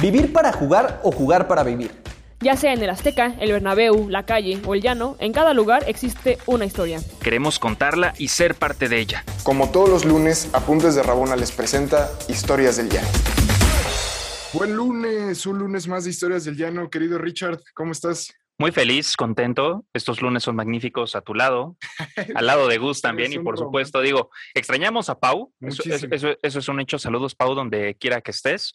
Vivir para jugar o jugar para vivir. Ya sea en el Azteca, el Bernabéu, la calle o el llano, en cada lugar existe una historia. Queremos contarla y ser parte de ella. Como todos los lunes, Apuntes de Rabona les presenta Historias del Llano. Buen lunes, un lunes más de Historias del Llano. Querido Richard, ¿cómo estás? Muy feliz, contento. Estos lunes son magníficos a tu lado, al lado de Gus también. Y por supuesto, digo, extrañamos a Pau. Eso, eso, eso, es un hecho. Saludos, Pau, donde quiera que estés.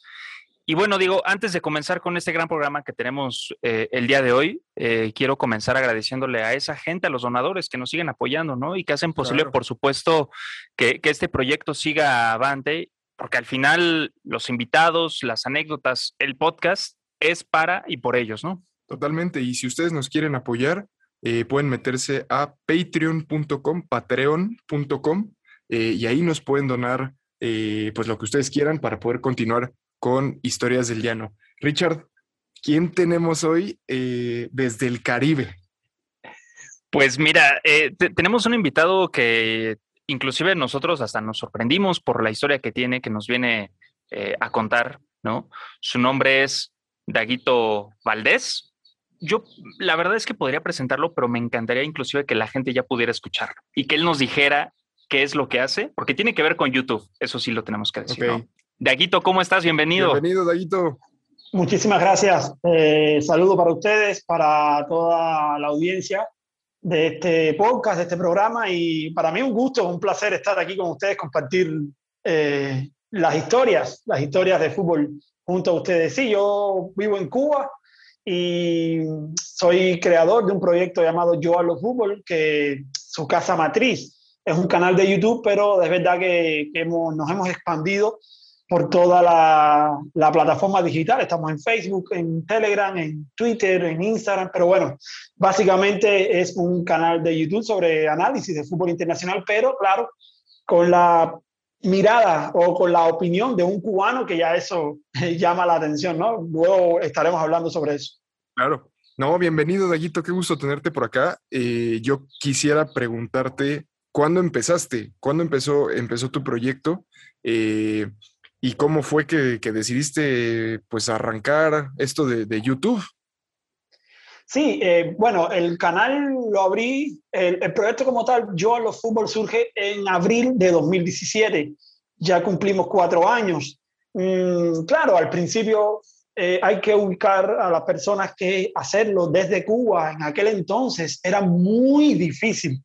Y bueno, digo, antes de comenzar con este gran programa que tenemos eh, el día de hoy, eh, quiero comenzar agradeciéndole a esa gente, a los donadores que nos siguen apoyando, ¿no? Y que hacen posible, por supuesto, que, que, este proyecto siga avante, porque al final los invitados, las anécdotas, el podcast es para y por ellos, ¿no? Totalmente. Y si ustedes nos quieren apoyar, eh, pueden meterse a patreon.com, patreon.com, y ahí nos pueden donar pues lo que ustedes quieran para poder continuar con Historias del Llano. Richard, ¿quién tenemos hoy eh, desde el Caribe? Pues mira, eh, tenemos un invitado que inclusive nosotros hasta nos sorprendimos por la historia que tiene, que nos viene eh, a contar, ¿no? Su nombre es Daguito Valdés. Yo la verdad es que podría presentarlo, pero me encantaría inclusive que la gente ya pudiera escucharlo y que él nos dijera qué es lo que hace, porque tiene que ver con YouTube, eso sí lo tenemos que decir. ¿no? Daguito, ¿cómo estás? Bienvenido. Bienvenido, Daguito. Muchísimas gracias. Eh, saludo para ustedes, para toda la audiencia de este podcast, de este programa. Y para mí un gusto, un placer estar aquí con ustedes, compartir eh, las historias, las historias de fútbol junto a ustedes. Sí, yo vivo en Cuba y soy creador de un proyecto llamado Yo a los Fútbol, que su casa matriz es un canal de YouTube, pero es verdad que, que hemos, nos hemos expandido por toda la, la, plataforma digital. Estamos en Facebook, en Telegram, en Twitter, en Instagram, pero bueno, básicamente es un canal de YouTube sobre análisis de fútbol internacional, pero claro, con la mirada o con la opinión de un cubano que ya eso llama la atención, ¿no? Luego estaremos hablando sobre eso. Claro. No, bienvenido, Daguito, qué gusto tenerte por acá. Eh, yo quisiera preguntarte, ¿cuándo empezaste? ¿Cuándo empezó, empezó tu proyecto? Eh, ¿Y cómo fue que, decidiste pues arrancar esto de, YouTube? Sí, eh, bueno, el canal lo abrí, el, proyecto como tal, Yo a los Fútbol surge en abril de 2017. Ya cumplimos cuatro años. Mm, claro, al principio eh, hay que ubicar a las personas que hacerlo desde Cuba en aquel entonces era muy difícil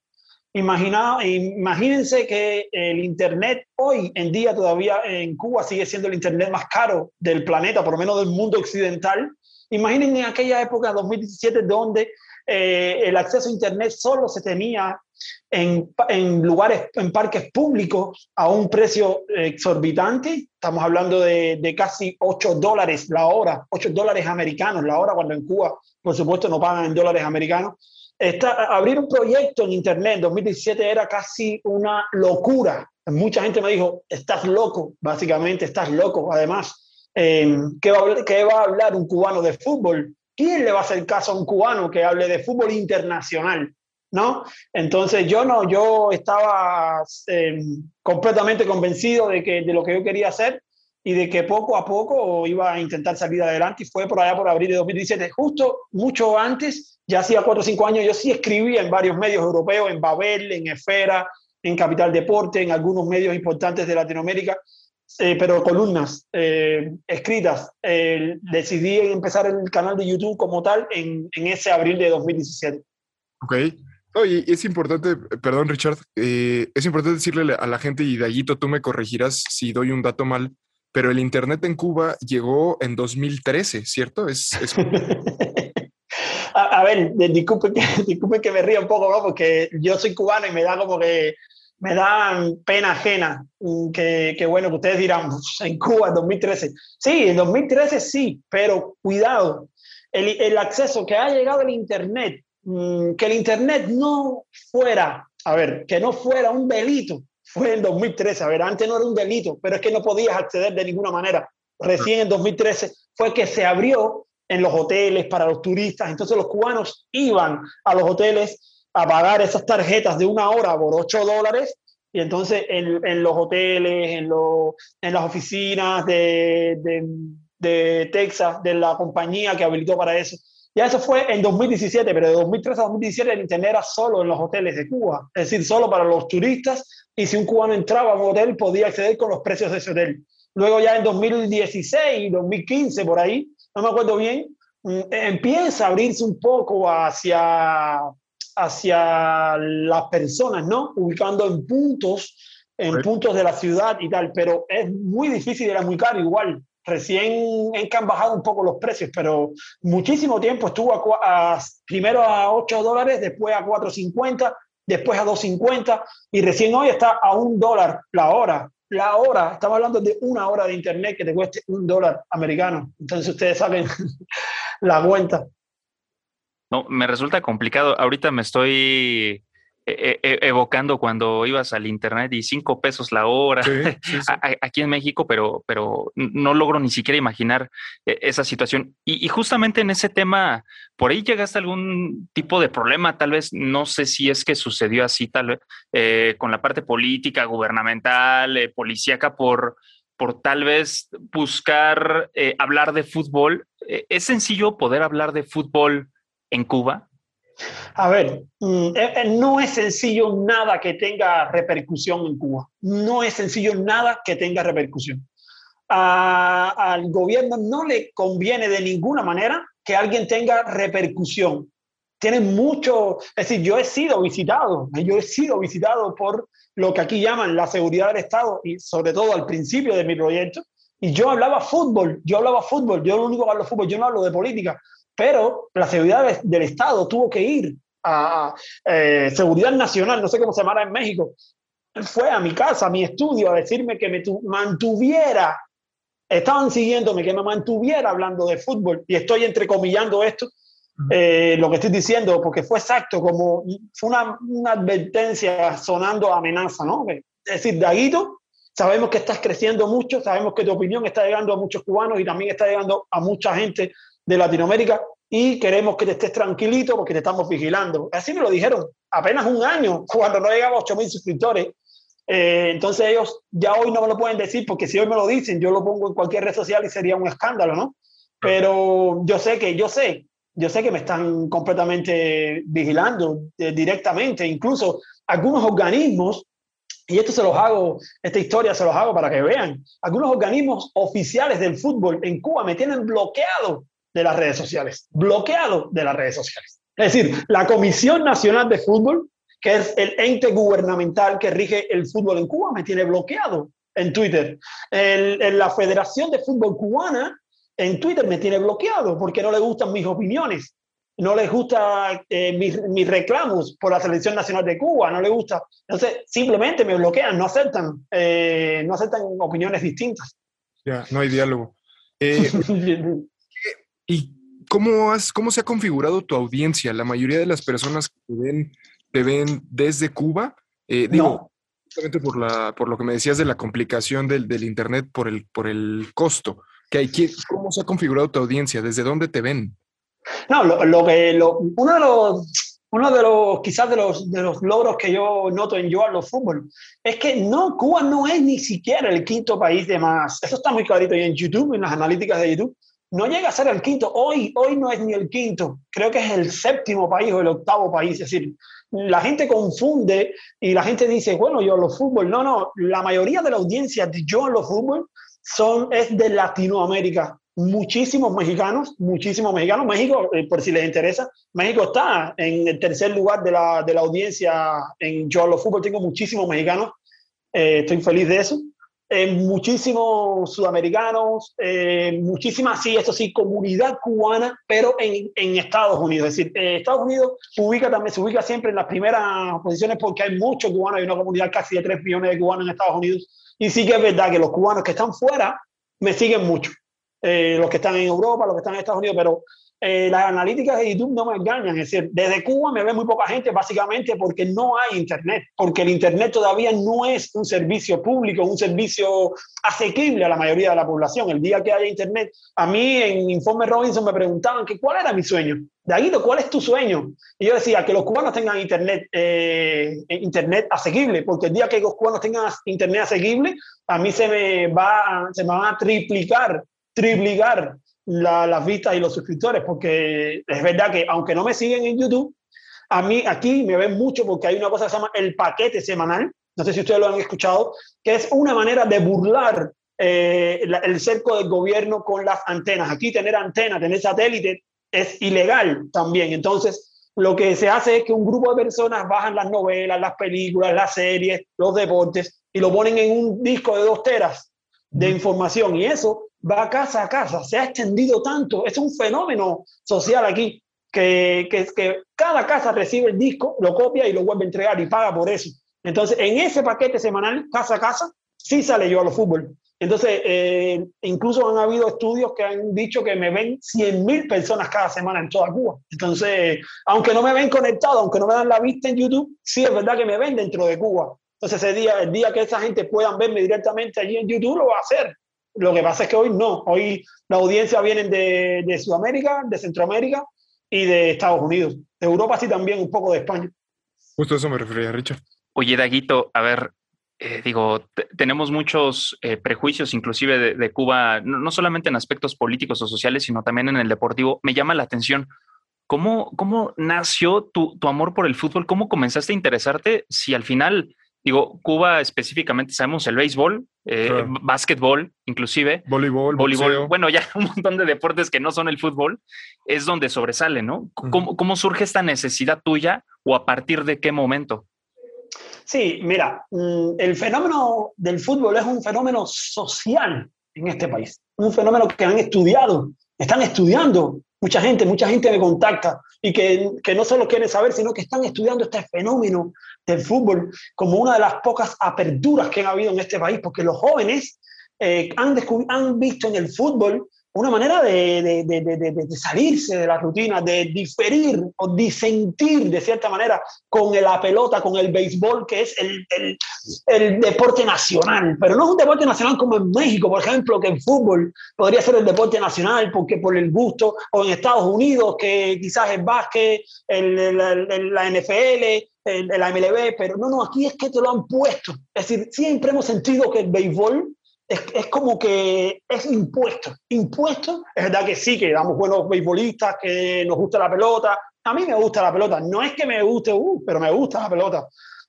Imagina, imagínense que el Internet hoy en día todavía en Cuba sigue siendo el Internet más caro del planeta, por lo menos del mundo occidental. Imaginen en aquella época, 2017, donde eh, el acceso a Internet solo se tenía en, en, lugares, en parques públicos a un precio exorbitante. Estamos hablando de, de, casi 8 dólares la hora, 8 dólares americanos la hora, cuando en Cuba, por supuesto, no pagan en dólares americanos abrir un proyecto en Internet en 2017 era casi una locura. Mucha gente me dijo, estás loco, básicamente estás loco. Además, em, ¿qué, va a, hablar un cubano de fútbol? ¿Quién le va a hacer caso a un cubano que hable de fútbol internacional? ¿No? Entonces yo no, yo estaba em, completamente convencido de, que, de lo que yo quería hacer y de que poco a poco iba a intentar salir adelante y fue por allá por abril de 2017, justo mucho antes, ya hacía cuatro o cinco años, yo sí escribía en varios medios europeos, en Babel, en Esfera, en Capital Deporte, en algunos medios importantes de Latinoamérica, eh, pero columnas eh, escritas. Eh, decidí empezar el canal de YouTube como tal en, en ese abril de 2017. Ok. Oye, es importante, perdón Richard, es importante decirle a la gente, y allí tú me corregirás si doy un dato mal, pero el Internet en Cuba llegó en 2013, ¿cierto? Es, a, ver, disculpe que, disculpe que me ría un poco, ¿no? porque yo soy cubano y me da como que me da pena ajena mm, que, que, bueno, que ustedes dirán, en Cuba en 2013. Sí, en 2013 sí, pero cuidado, el, el acceso que ha llegado el Internet, mm, que el Internet no fuera, a ver, que no fuera un delito fue en 2013. A ver, antes no era un delito, pero es que no podías acceder de ninguna manera. Recién en 2013 fue que se abrió en los hoteles para los turistas. Entonces los cubanos iban a los hoteles a pagar esas tarjetas de una hora por 8 dólares. Y entonces en, en los hoteles, en, en las oficinas de, de Texas, de la compañía que habilitó para eso. Ya eso fue en 2017, pero de 2013 a 2017 el internet era solo en los hoteles de Cuba, es decir, solo para los turistas y si un cubano entraba a un hotel podía acceder con los precios de ese hotel. Luego ya en 2016, 2015, por ahí, no me acuerdo bien, mm, empieza a abrirse un poco hacia, hacia las personas, ¿no? Ubicando en puntos, en puntos de la ciudad y tal, pero es muy difícil, era muy caro igual. Recién han bajado un poco los precios, pero muchísimo tiempo estuvo a, primero a 8 dólares, después a 4.50, después a 2.50 y recién hoy está a un dólar la hora. La hora, estamos hablando de una hora de internet que te cueste un dólar americano. Entonces ustedes saben la cuenta. No, me resulta complicado. Ahorita me estoy e, e, evocando cuando ibas al internet y cinco pesos la hora aquí en México, pero, pero no logro ni siquiera imaginar e, esa situación. Y, justamente en ese tema, por ahí llegaste a algún tipo de problema, tal vez, no sé si es que sucedió así, tal vez, eh, con la parte política, gubernamental, eh, policíaca, por, por tal vez buscar eh, hablar de fútbol. ¿Es sencillo poder hablar de fútbol en Cuba? A ver, mm, eh, eh, no es sencillo nada que tenga repercusión en Cuba. No es sencillo nada que tenga repercusión. al gobierno no le conviene de ninguna manera que alguien tenga repercusión. Tiene mucho, es decir, yo he sido visitado, yo he sido visitado por lo que aquí llaman la seguridad del Estado y sobre todo al principio de mi proyecto. Y yo hablaba fútbol, yo hablaba fútbol, yo lo único que hablo fútbol, yo no hablo de política pero la seguridad del Estado tuvo que ir a eh, Seguridad Nacional, no sé cómo se llamará en México, fue a mi casa, a mi estudio, a decirme que me mantuviera, estaban siguiéndome, que me mantuviera hablando de fútbol, y estoy entrecomillando esto, eh, lo que estoy diciendo, porque fue exacto, como fue una, una advertencia sonando amenaza, ¿no? Es decir, Daguito, sabemos que estás creciendo mucho, sabemos que tu opinión está llegando a muchos cubanos y también está llegando a mucha gente de Latinoamérica y queremos que te estés tranquilito porque te estamos vigilando. Así me lo dijeron, apenas un año, cuando no llegaba a 8.000 suscriptores. Eh, entonces ellos ya hoy no me lo pueden decir porque si hoy me lo dicen, yo lo pongo en cualquier red social y sería un escándalo, ¿no? Pero yo sé que, yo sé, yo sé que me están completamente vigilando eh, directamente, incluso algunos organismos, y esto se los hago, esta historia se los hago para que vean, algunos organismos oficiales del fútbol en Cuba me tienen bloqueado de las redes sociales, bloqueado de las redes sociales. Es decir, la Comisión Nacional de Fútbol, que es el ente gubernamental que rige el fútbol en Cuba, me tiene bloqueado en Twitter. El, la Federación de Fútbol Cubana en Twitter me tiene bloqueado porque no le gustan mis opiniones, no les gusta eh, mis, reclamos por la Selección Nacional de Cuba, no les gusta. Entonces, simplemente me bloquean, no aceptan, eh, no aceptan opiniones distintas. Ya, no hay diálogo. Eh, ¿Y cómo, has, cómo se ha configurado tu audiencia? La mayoría de las personas que te ven, te ven desde Cuba, eh, digo, justamente por, la, por lo que me decías de la complicación del, del Internet por el, por el costo. Que hay, ¿Cómo se ha configurado tu audiencia? ¿Desde dónde te ven? No, lo, lo que, lo, uno de los, uno de los, quizás de los, de los logros que yo noto en yo los fútbol, es que no, Cuba no es ni siquiera el quinto país de más. Eso está muy clarito ahí en YouTube, en las analíticas de YouTube no llega a ser el quinto. Hoy, hoy no es ni el quinto, creo que es el séptimo país o el octavo país. Es decir, la gente confunde y la gente dice, bueno, yo lo fútbol. No, no, la mayoría de la audiencia de yo lo fútbol son, es de Latinoamérica. Muchísimos mexicanos, muchísimos mexicanos. México, eh, por si les interesa, México está en el tercer lugar de la, de la audiencia en Yo lo fútbol. Tengo muchísimos mexicanos. Eh, estoy feliz de eso eh, muchísimos sudamericanos, eh, muchísima, sí, esto sí, comunidad cubana, pero en, en Estados Unidos. Es decir, eh, Estados Unidos ubica, también, se ubica siempre en las primeras posiciones porque hay muchos cubanos, hay una comunidad casi de 3 millones de cubanos en Estados Unidos. Y sí que es verdad que los cubanos que están fuera me siguen mucho. Eh, los que están en Europa, los que están en Estados Unidos, pero eh, las analíticas de YouTube no me engañan. Es decir, desde Cuba me ve muy poca gente, básicamente porque no hay Internet, porque el Internet todavía no es un servicio público, un servicio asequible a la mayoría de la población. El día que haya Internet, a mí en Informe Robinson me preguntaban que cuál era mi sueño. Daguito, ¿cuál es tu sueño? Y yo decía que los cubanos tengan Internet, eh, internet asequible, porque el día que los cubanos tengan Internet asequible, a mí se me va, se me van a triplicar triplicar las vistas y los suscriptores, porque es verdad que aunque no me siguen en YouTube, a mí aquí me ven mucho porque hay una cosa que se llama el paquete semanal, no sé si ustedes lo han escuchado, que es una manera de burlar eh, el cerco del gobierno con las antenas. Aquí tener antenas, tener satélite es ilegal también. Entonces, lo que se hace es que un grupo de personas bajan las novelas, las películas, las series, los deportes y lo ponen en un disco de dos teras de información y eso va casa a casa. Se ha extendido tanto, es un fenómeno social aquí que, que, cada casa recibe el disco, lo copia y lo vuelve a entregar y paga por eso. Entonces, en ese paquete semanal, casa a casa, sí sale yo a los fútbol. Entonces, eh, incluso han habido estudios que han dicho que me ven 100.000 personas cada semana en toda Cuba. Entonces, aunque no me ven conectado, aunque no me dan la vista en YouTube, sí es verdad que me ven dentro de Cuba. Entonces, ese día, el día que esa gente puedan verme directamente allí en YouTube, lo va a hacer. Lo que pasa es que hoy no. Hoy la audiencia viene de, de Sudamérica, de Centroamérica y de Estados Unidos. De Europa sí también, un poco de España. Justo eso me refería, Richard. Oye, Daguito, a ver, eh, digo, tenemos muchos eh, prejuicios, inclusive de, Cuba, no, solamente en aspectos políticos o sociales, sino también en el deportivo. Me llama la atención. ¿Cómo, cómo nació tu, tu amor por el fútbol? ¿Cómo comenzaste a interesarte? Si al final, digo, Cuba específicamente sabemos el béisbol, eh, básquetbol, inclusive. Voleibol, voleibol. Bueno, ya un montón de deportes que no son el fútbol, es donde sobresale, ¿no? ¿Cómo, ¿Cómo surge esta necesidad tuya o a partir de qué momento? Sí, mira, mm, el fenómeno del fútbol es un fenómeno social en este país, un fenómeno que han estudiado, están estudiando mucha gente, mucha gente me contacta y que, que, no solo quieren saber, sino que están estudiando este fenómeno del fútbol como una de las pocas aperturas que ha habido en este país, porque los jóvenes eh, han, han visto en el fútbol una manera de, de, de, de, salirse de la rutina, de diferir o disentir de cierta manera con la pelota, con el béisbol, que es el, el, el, deporte nacional. Pero no es un deporte nacional como en México, por ejemplo, que el fútbol podría ser el deporte nacional porque por el gusto, o en Estados Unidos, que quizás el básquet, el, la NFL, la MLB, pero no, no, aquí es que te lo han puesto. Es decir, siempre hemos sentido que el béisbol es, es, como que es impuesto. Impuesto, es verdad que sí, que damos buenos beisbolistas, que nos gusta la pelota. A mí me gusta la pelota. No es que me guste, uh, pero me gusta la pelota.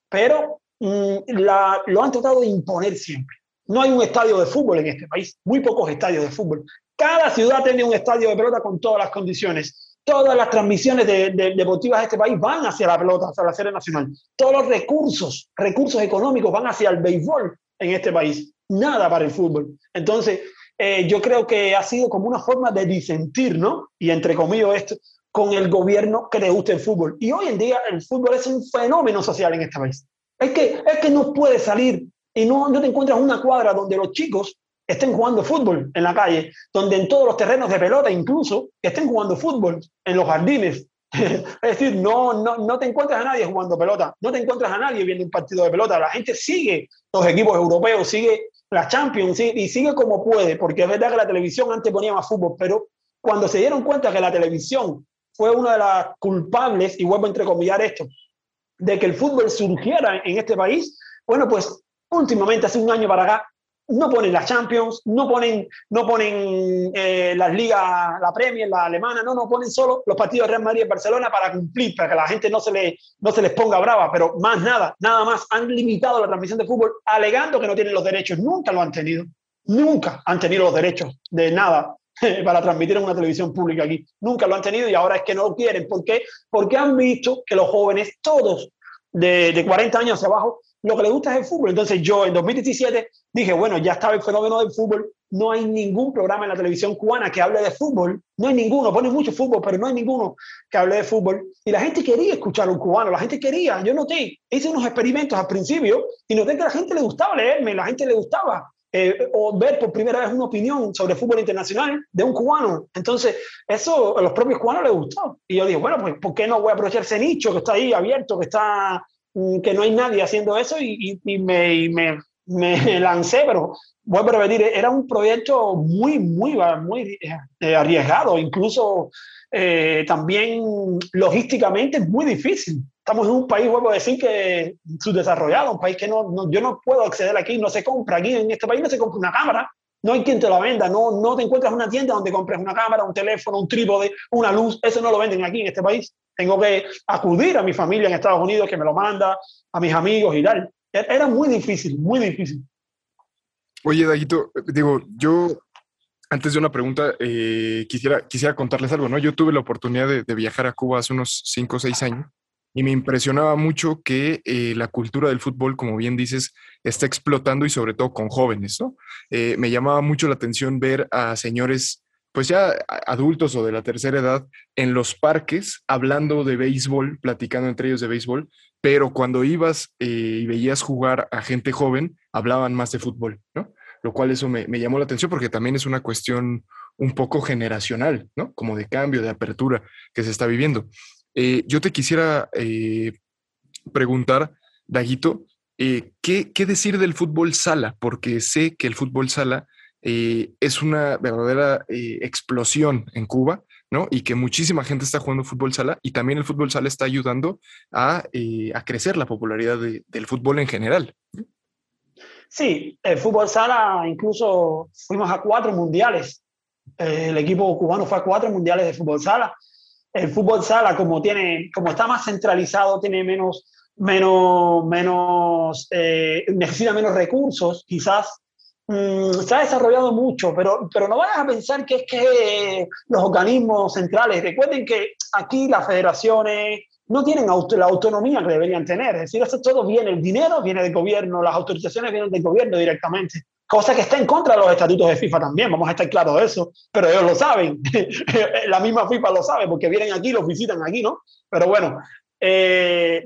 Pero mm, la, lo han tratado de imponer siempre. No hay un estadio de fútbol en este país, muy pocos estadios de fútbol. Cada ciudad tiene un estadio de pelota con todas las condiciones. Todas las transmisiones de, de, deportivas de este país van hacia la pelota, hacia la serie nacional. Todos los recursos, recursos económicos van hacia el béisbol en este país nada para el fútbol. Entonces, eh, yo creo que ha sido como una forma de disentir, ¿no? Y entre comillas esto, con el gobierno que le gusta el fútbol. Y hoy en día el fútbol es un fenómeno social en este país. Es que, es que no puedes salir y no, no te encuentras una cuadra donde los chicos estén jugando fútbol en la calle, donde en todos los terrenos de pelota incluso estén jugando fútbol, en los jardines, es decir, no, no, no te encuentras a nadie jugando pelota, no te encuentras a nadie viendo un partido de pelota. La gente sigue los equipos europeos, sigue la Champions y sigue como puede, porque es verdad que la televisión antes ponía más fútbol, pero cuando se dieron cuenta que la televisión fue una de las culpables, y vuelvo a entrecomillar esto, de que el fútbol surgiera en este país, bueno, pues últimamente, hace un año para acá, no ponen las Champions, no ponen, no ponen eh, las ligas, la Premier, la alemana, no, no ponen solo los partidos de Real Madrid y Barcelona para cumplir, para que la gente no se, le, no se les ponga brava, pero más nada, nada más, han limitado la transmisión de fútbol alegando que no tienen los derechos, nunca lo han tenido, nunca han tenido los derechos de nada para transmitir en una televisión pública aquí, nunca lo han tenido y ahora es que no lo quieren, ¿por qué? Porque han visto que los jóvenes, todos de, de 40 años hacia abajo, lo que le gusta es el fútbol. Entonces yo en 2017 dije, bueno, ya estaba el fenómeno del fútbol, no hay ningún programa en la televisión cubana que hable de fútbol, no hay ninguno, pone mucho fútbol, pero no hay ninguno que hable de fútbol. Y la gente quería escuchar a un cubano, la gente quería, yo noté, hice unos experimentos al principio y noté que a la gente le gustaba leerme, la gente le gustaba eh, o ver por primera vez una opinión sobre fútbol internacional de un cubano. Entonces, eso a los propios cubanos les gustó. Y yo dije, bueno, pues ¿por qué no voy a aprovechar ese nicho que está ahí abierto, que está que no hay nadie haciendo eso y, y, me, me, me, lancé, pero vuelvo a repetir, era un proyecto muy, muy, eh, arriesgado, incluso eh, también logísticamente muy difícil. Estamos en un país, vuelvo a decir, que subdesarrollado, un país que no, yo no puedo acceder aquí, no se compra aquí, en este país no se compra una cámara, no hay quien te la venda, no, no te encuentras una tienda donde compres una cámara, un teléfono, un trípode, una luz, eso no lo venden aquí en este país. Tengo que acudir a mi familia en Estados Unidos que me lo manda, a mis amigos y tal. E-, era muy difícil, muy difícil. Oye, Daguito, digo, yo antes de una pregunta, eh, quisiera, quisiera contarles algo, ¿no? Yo tuve la oportunidad de, de viajar a Cuba hace unos 5 o 6 años y me impresionaba mucho que eh, la cultura del fútbol, como bien dices, está explotando y sobre todo con jóvenes, ¿no? Eh, me llamaba mucho la atención ver a señores, pues ya adultos o de la tercera edad, en los parques hablando de béisbol, platicando entre ellos de béisbol, pero cuando ibas eh, y veías jugar a gente joven, hablaban más de fútbol, ¿no? Lo cual eso me, me llamó la atención porque también es una cuestión un poco generacional, ¿no? Como de cambio, de apertura que se está viviendo. Eh, yo te quisiera eh, preguntar, Daguito, eh, ¿qué, decir del fútbol sala? Porque sé que el fútbol sala es una verdadera explosión en Cuba, ¿no? Y que muchísima gente está jugando fútbol sala y también el fútbol sala está ayudando a, crecer la popularidad del fútbol en general. Sí, el fútbol sala incluso fuimos a cuatro mundiales. el equipo cubano fue a cuatro mundiales de fútbol sala el fútbol sala, como, tiene, como está más centralizado, tiene menos, menos, menos eh, necesita menos recursos, quizás mm, se ha desarrollado mucho, pero, pero no vayas a pensar que es que los organismos centrales, recuerden que aquí las federaciones no tienen la autonomía que deberían tener, es decir, eso todo viene, el dinero viene del gobierno, las autorizaciones vienen del gobierno directamente cosa que está en contra de los estatutos de FIFA también, vamos a estar claros de eso, pero ellos lo saben, la misma FIFA lo sabe porque vienen aquí, los visitan aquí, ¿no? Pero bueno, eh,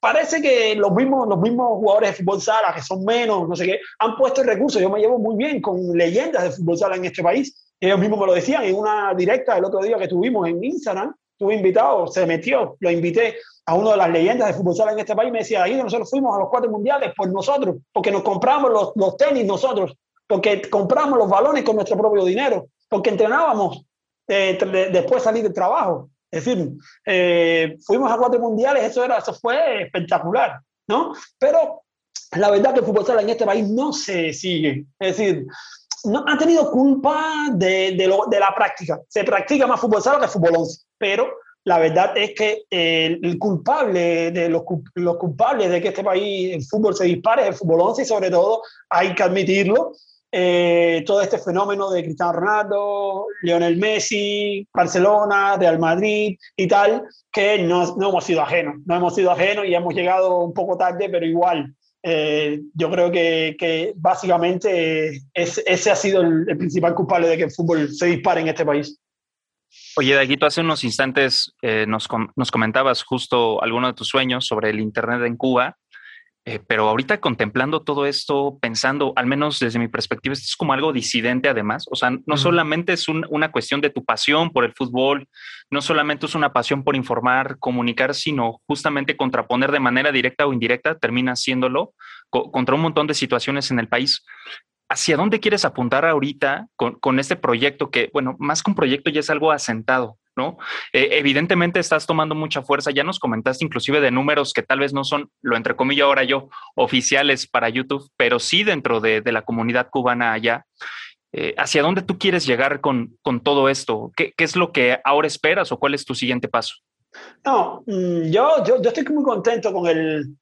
parece que los mismos, los mismos jugadores de fútbol sala, que son menos, no sé qué, han puesto el recurso, yo me llevo muy bien con leyendas de fútbol sala en este país, ellos mismos me lo decían en una directa el otro día que tuvimos en Instagram, tuve invitado, se metió, lo invité a uno de las leyendas de fútbol sala en este país, me decía, ahí nosotros fuimos a los cuatro mundiales por nosotros, porque nos compramos los, los tenis nosotros, porque compramos los balones con nuestro propio dinero, porque entrenábamos eh, después de salir del trabajo. Es decir, eh, fuimos a cuatro mundiales, eso, era, eso fue espectacular, ¿no? Pero la verdad que el fútbol sala en este país no se sigue. Es decir, no ha tenido culpa de, de, lo, de la práctica. Se practica más fútbol sala que fútbol 11, pero la verdad es que el, culpable de los, los, culpables de que este país el fútbol se dispare es el fútbol 11 y sobre todo hay que admitirlo eh, todo este fenómeno de Cristiano Ronaldo, Lionel Messi, Barcelona, Real Madrid y tal, que no, no hemos sido ajenos, no hemos sido ajenos y hemos llegado un poco tarde, pero igual. Eh, yo creo que, que básicamente ese ha sido el, el principal culpable de que el fútbol se dispare en este país. Oye, Daguito, hace unos instantes eh, nos, nos, comentabas justo alguno de tus sueños sobre el Internet en Cuba, eh, pero ahorita contemplando todo esto, pensando, al menos desde mi perspectiva, esto es como algo disidente además, o sea, no solamente es una cuestión de tu pasión por el fútbol, no solamente es una pasión por informar, comunicar, sino justamente contraponer de manera directa o indirecta, termina haciéndolo contra un montón de situaciones en el país. ¿hacia dónde quieres apuntar ahorita con, este proyecto que, bueno, más que un proyecto ya es algo asentado, ¿no? Eh, evidentemente estás tomando mucha fuerza, ya nos comentaste inclusive de números que tal vez no son, lo entre comillas ahora yo, oficiales para YouTube, pero sí dentro de, la comunidad cubana allá. Eh, ¿Hacia dónde tú quieres llegar con, todo esto? ¿Qué, es lo que ahora esperas o cuál es tu siguiente paso? No, mm, yo, yo, yo estoy muy contento con el,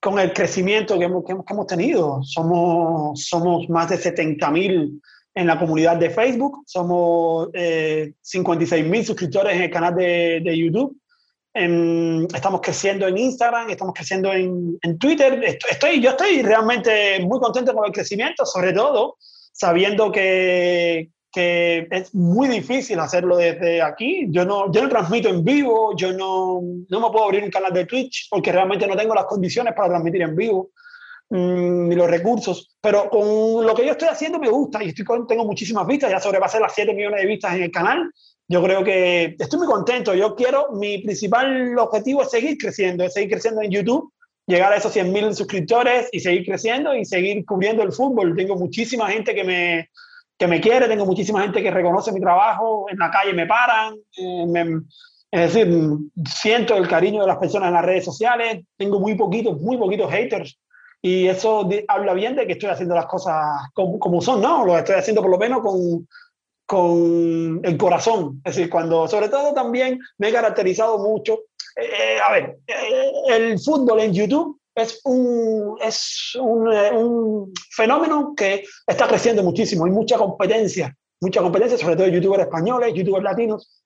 con el crecimiento que hemos, que hemos, tenido. Somos, somos más de 70.000 en la comunidad de Facebook, somos eh, 56.000 suscriptores en el canal de, de YouTube. estamos creciendo en Instagram, estamos creciendo en, en Twitter. Estoy, yo estoy realmente muy contento con el crecimiento, sobre todo sabiendo que, que es muy difícil hacerlo desde aquí. Yo no, yo no transmito en vivo, yo no, no me puedo abrir un canal de Twitch porque realmente no tengo las condiciones para transmitir en vivo ni los recursos. Pero con lo que yo estoy haciendo me gusta y estoy tengo muchísimas vistas, ya sobrepasé las 7 millones de vistas en el canal. Yo creo que estoy muy contento. Yo quiero, mi principal objetivo es seguir creciendo, es seguir creciendo en YouTube llegar a esos 100.000 suscriptores y seguir creciendo y seguir cubriendo el fútbol. Tengo muchísima gente que me, que me quiere, tengo muchísima gente que reconoce mi trabajo, en la calle me paran, eh, es decir, siento el cariño de las personas en las redes sociales, tengo muy poquitos, muy poquitos haters Y eso habla bien de que estoy haciendo las cosas como, como, son, ¿no? Lo estoy haciendo por lo menos con, con el corazón. Es decir, cuando, sobre todo también me he caracterizado mucho. Eh, a ver, eh, el fútbol en YouTube es un, es un, eh, un, fenómeno que está creciendo muchísimo. Hay mucha competencia, mucha competencia, sobre todo youtubers españoles, youtubers latinos.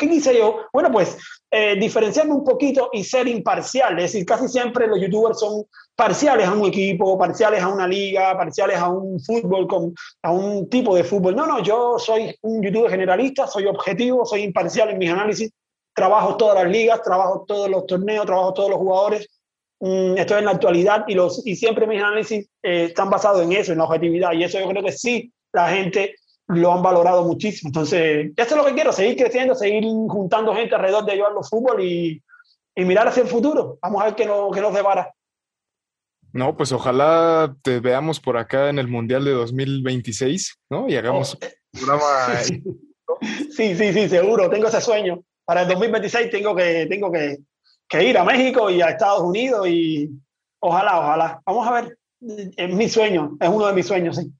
¿Qué quise yo? Bueno, pues eh, diferenciarme un poquito y ser imparcial. Es decir, casi siempre los youtubers son parciales a un equipo, parciales a una liga, parciales a un fútbol, con, a un tipo de fútbol. No, no, yo soy un youtuber generalista, soy objetivo, soy imparcial en mis análisis, trabajo todas las ligas, trabajo todos los torneos, trabajo todos los jugadores, mm, estoy en la actualidad y, los, y siempre mis análisis eh, están basados en eso, en la objetividad. Y eso yo creo que sí, la gente lo han valorado muchísimo. Entonces, esto es lo que quiero, seguir creciendo, seguir juntando gente alrededor de llevar los fútbol y, y, mirar hacia el futuro. Vamos a ver qué, no, qué nos depara. No, pues ojalá te veamos por acá en el Mundial de 2026, ¿no? Y hagamos oh. un programa. sí, sí, sí, seguro, tengo ese sueño. Para el 2026 tengo que, tengo que, que ir a México y a Estados Unidos y ojalá, ojalá. Vamos a ver, es mi sueño, es uno de mis sueños, sí.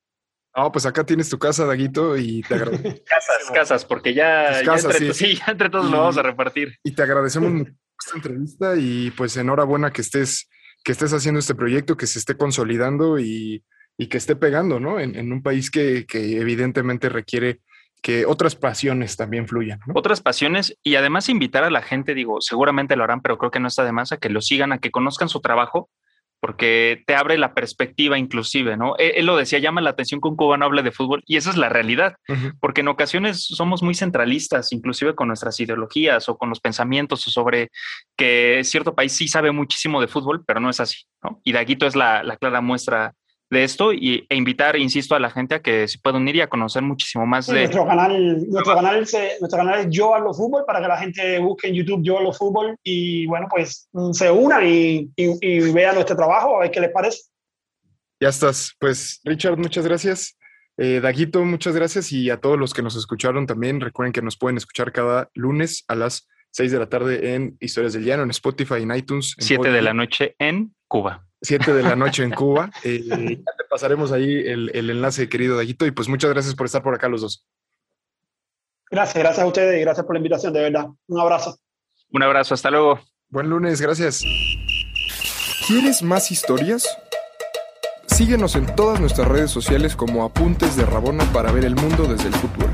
No, pues acá tienes tu casa, Daguito, y te agradecemos. casas, casas, porque ya, entre, sí. ya entre todos lo vamos a repartir. Y te agradecemos mucho esta entrevista y pues enhorabuena que estés, que estés haciendo este proyecto, que se esté consolidando y, y que esté pegando, ¿no? En, en un país que, que, evidentemente requiere que otras pasiones también fluyan. ¿no? Otras pasiones y además invitar a la gente, digo, seguramente lo harán, pero creo que no está de más a que lo sigan, a que conozcan su trabajo porque te abre la perspectiva inclusive, ¿no? Él, lo decía, llama la atención que un cubano hable de fútbol y esa es la realidad, porque en ocasiones somos muy centralistas, inclusive con nuestras ideologías o con los pensamientos sobre que cierto país sí sabe muchísimo de fútbol, pero no es así, ¿no? Y Daguito es la, la clara muestra de esto y, e invitar, insisto, a la gente a que se pueda unir y a conocer muchísimo más de... Nuestro canal, nuestro, canal nuestro canal es Yo Hablo Fútbol para que la gente busque en YouTube Yo Hablo Fútbol y bueno, pues mm, se una y, y, y vea nuestro trabajo, a ver qué les parece. Ya estás. Pues Richard, muchas gracias. Eh, Daguito, muchas gracias y a todos los que nos escucharon también, recuerden que nos pueden escuchar cada lunes a las 6 de la tarde en Historias del Llano, en Spotify, en iTunes. En 7 de la noche en Cuba. 7 de la noche en Cuba. Eh, ya te pasaremos ahí el, el, enlace, querido Dayito, y pues muchas gracias por estar por acá los dos. Gracias, gracias a ustedes y gracias por la invitación, de verdad. Un abrazo. Un abrazo, hasta luego. Buen lunes, gracias. ¿Quieres más historias? Síguenos en todas nuestras redes sociales como Apuntes de Rabona para ver el mundo desde el fútbol.